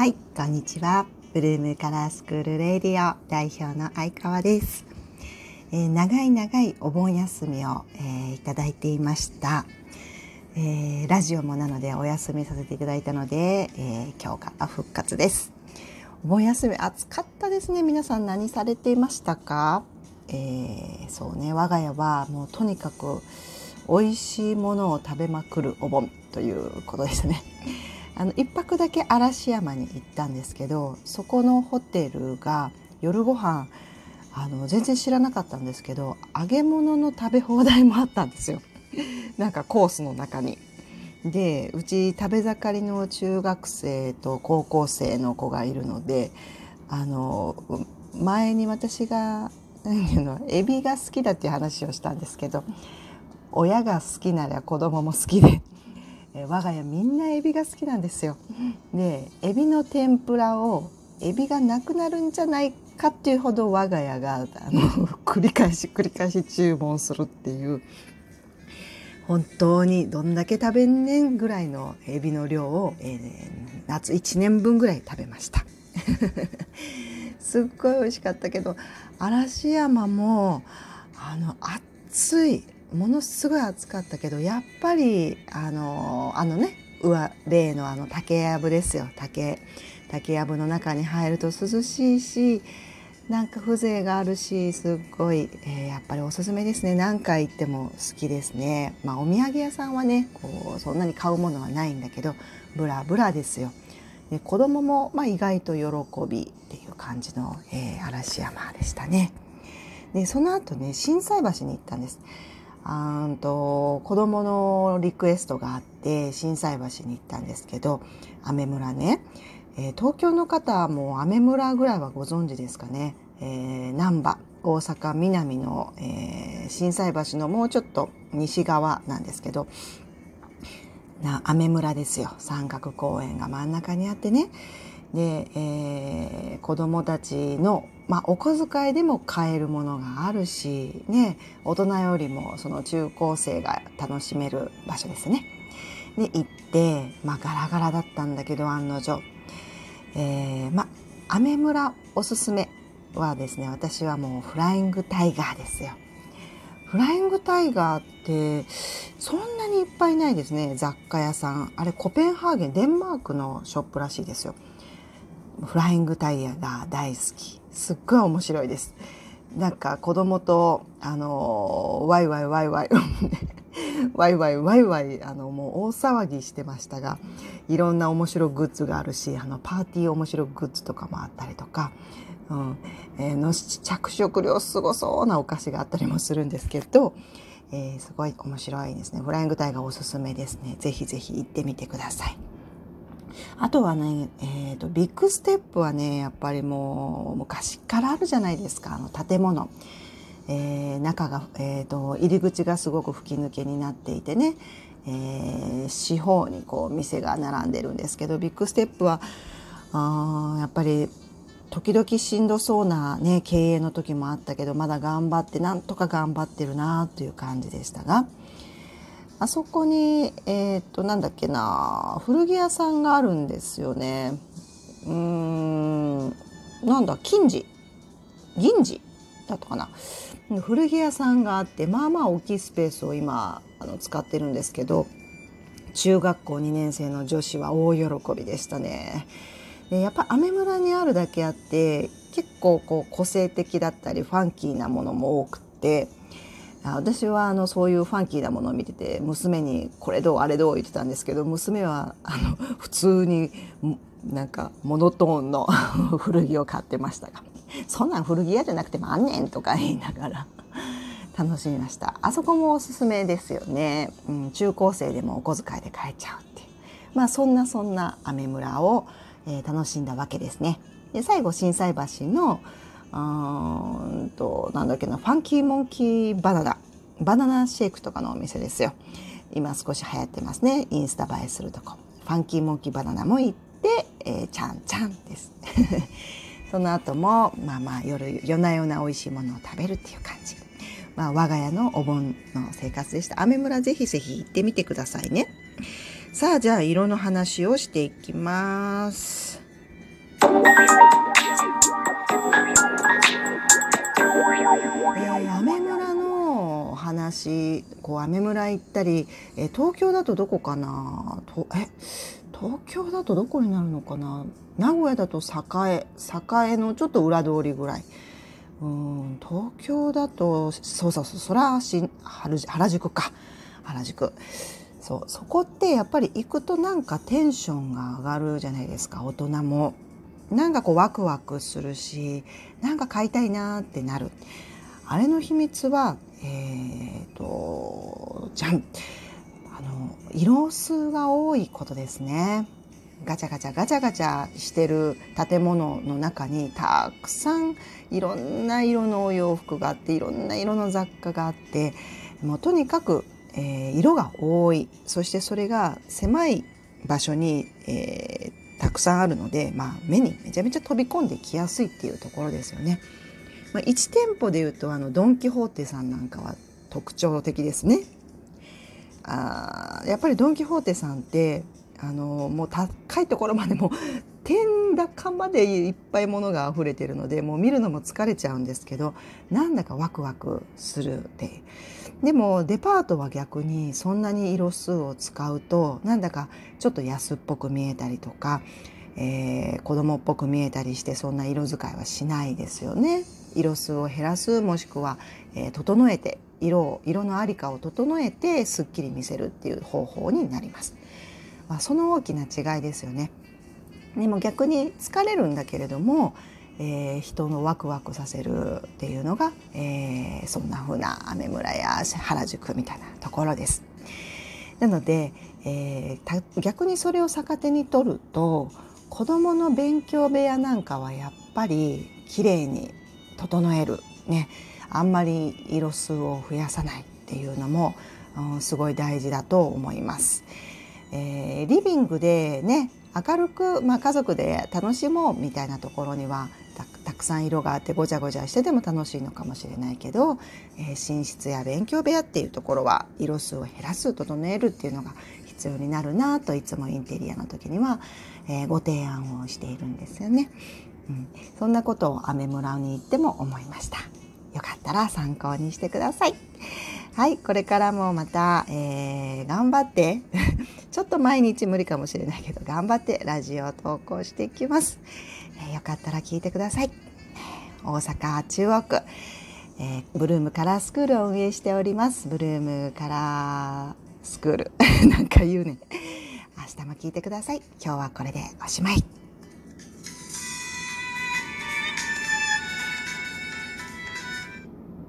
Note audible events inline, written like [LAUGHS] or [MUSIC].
はい、こんにちは。ブルームカラースクールレディオ代表の相川です。えー、長い長いお盆休みを、えー、いただいていました。えー、ラジオもなのでお休みさせていただいたので、え今日から復活です。お盆休み暑かったですね。皆さん何されていましたか？えそうね、我が家はもうとにかく美味しいものを食べまくるお盆ということでしたね。あの1泊だけ嵐山に行ったんですけどそこのホテルが夜ご飯あの全然知らなかったんですけど揚げ物の食べ放題もあったんですよ [LAUGHS] なんかコースの中に。でうち食べ盛りの中学生と高校生の子がいるのであの前に私が何のエビが好きだっていう話をしたんですけど親が好きなら子供も好きでえ我が家みんなエビが好きなんですよ。でエビの天ぷらをエビがなくなるんじゃないかっていうほど我が家があの [LAUGHS] 繰り返し繰り返し注文するっていう本当にどんだけ食べんねんぐらいのエビの量を、えー、夏1年分ぐらい食べました。[LAUGHS] すっごい美味しかったけど嵐山もあの暑いものすごい暑かったけどやっぱりあのあのね上例のあの竹やぶですよ。竹竹やぶの中に入ると涼しいしなんか風情があるしすっごい、えー、やっぱりおすすめですね。何回行っても好きですね。まあお土産屋さんはねこうそんなに買うものはないんだけどブラブラですよ。で子供もまあ意外と喜びっていう感じの、えー、嵐山でしたね。でその後ね心斎橋に行ったんです。あんと子供のリクエストがあって心斎橋に行ったんですけど雨村ね、えー、東京の方も雨村ぐらいはご存知ですかね、えー、難波大阪南の、えー、心斎橋のもうちょっと西側なんですけどな雨村ですよ。三角公園が真ん中にあってね。で、えー、子供たちの、まあ、お小遣いでも買えるものがあるし、ね、大人よりもその中高生が楽しめる場所ですね。で行って、まあ、ガラガラだったんだけど案の定、えー、まあ雨村おすすめはですね私はもうフライングタイガーですよ。フライングタイガーってそんなにいっぱいないですね雑貨屋さんあれコペンハーゲンデンマークのショップらしいですよ。フライングタイヤが大好き。すっごい面白いです。なんか子供とあのワイワイワイワイ [LAUGHS] ワイワイワイワイあのもう大騒ぎしてましたがいろんな面白グッズがあるしあのパーティー面白グッズとかもあったりとか、うん。えー、の着色料すごそうなお菓子があったりもするんですけど、えー、すごい面白いですね。フライングタイがおすすめですね。ぜひぜひ行ってみてください。あとはね、えーと、ビッグステップはねやっぱりもう昔からあるじゃないですかあの建物。えー、中が、えーと、入り口がすごく吹き抜けになっていてね、えー、四方にこう店が並んでるんですけどビッグステップはあやっぱり時々しんどそうな、ね、経営の時もあったけどまだ頑張ってなんとか頑張ってるなという感じでしたが。あそこにえっ、となんだっけな古着屋さんがあるんですよね。うーんなんだ金次。銀次だったかな。古着屋さんがあってまあまあ大きいスペースを今あの使ってるんですけど中学校2年生の女子は大喜びでしたね。でやっぱアメ村にあるだけあって結構こう個性的だったりファンキーなものも多くって私はあのそういうファンキーなものを見てて娘にこれどうあれどう言ってたんですけど娘はあの普通になんかモノトーンの [LAUGHS] 古着を買ってましたがそんなん古着屋じゃなくてもあんねんとか言いながら楽しみました。あそこもおすすめですよね、うん、中高生でもお小遣いで買えちゃうってまあそんなそんな雨村を、えー、楽しんだわけですね。で最後心斎橋のうんとなんだっけなファンキーモンキーバナナ。バナナシェイクとかのお店ですよ。今少し流行ってますね。インスタ映えするとこ。ファンキーモンキーバナナも行って、えー、ちゃんちゃんです。[LAUGHS] その後もまあまあ夜夜な夜な美味しいものを食べるっていう感じ。まあ我が家のお盆の生活でした。雨村ぜひぜひ行ってみてくださいね。さあじゃあ色の話をしていきます、話こうアメ村行ったり、え、東京だとどこかな？とえ？東京だとどこになるのかな？名古屋だと栄栄のちょっと裏通りぐらい。うん東京だとそうそうそうそらし原宿か。原宿。そうそこってやっぱり行くとなんかテンションが上がるじゃないですか大人も。なんかこうワクワクするしなんか買いたいなってなる。あれの秘密はえっ、ー、とじゃん。あの色数が多いことですね。ガチャガチャガチャガチャしてる建物の中にたくさんいろんな色のお洋服があっていろんな色の雑貨があってもうとにかく、えー、色が多い。そしてそれが狭い場所に、えー、たくさんあるので、まあ、目にめちゃめちゃ飛び込んできやすいっていうところですよね。まあ、1店舗でいうとあのドン・キホーテさんなんかは特徴的ですね。あやっぱりドン・キホーテさんってあのもう高いところまでも天高までいっぱいものが溢れてるのでもう見るのも疲れちゃうんですけどなんだかワクワクするででもデパートは逆にそんなに色数を使うとなんだかちょっと安っぽく見えたりとか、えー、子供っぽく見えたりしてそんな色使いはしないですよね。色数を減らすもしくは、えー、整えて色を色のありかを整えてすっきり見せるっていう方法になります。ま、その大きな違いですよね。でも逆に疲れるんだけれども、えー、人のワクワクさせるっていうのが、えー、そんな風な雨村や原宿みたいなところです。なので、えー、逆にそれを逆手に取ると子どもの勉強部屋なんかはやっぱりきれいに整える、ね、あんまり色数を増やさないっていうのも、うん、すごい大事だと思います。えー、リビングでね明るく、まあ、家族で楽しもうみたいなところにはたくさん色があってごちゃごちゃしてても楽しいのかもしれないけど、えー、寝室や勉強部屋っていうところは色数を減らす整えるっていうのが必要になるなといつもインテリアの時には、えー、ご提案をしているんですよね。うん、そんなことをアメ村に行っても思いました。よかったら参考にしてください。はい、これからもまた、えー、頑張ってちょっと毎日無理かもしれないけど頑張ってラジオを投稿していきます、えー、よかったら聞いてください。大阪中央区、えー、ブルームカラースクールを運営しております。ブルームカラースクール。[LAUGHS] なんか言うね。明日も聞いてください。今日はこれでおしまい。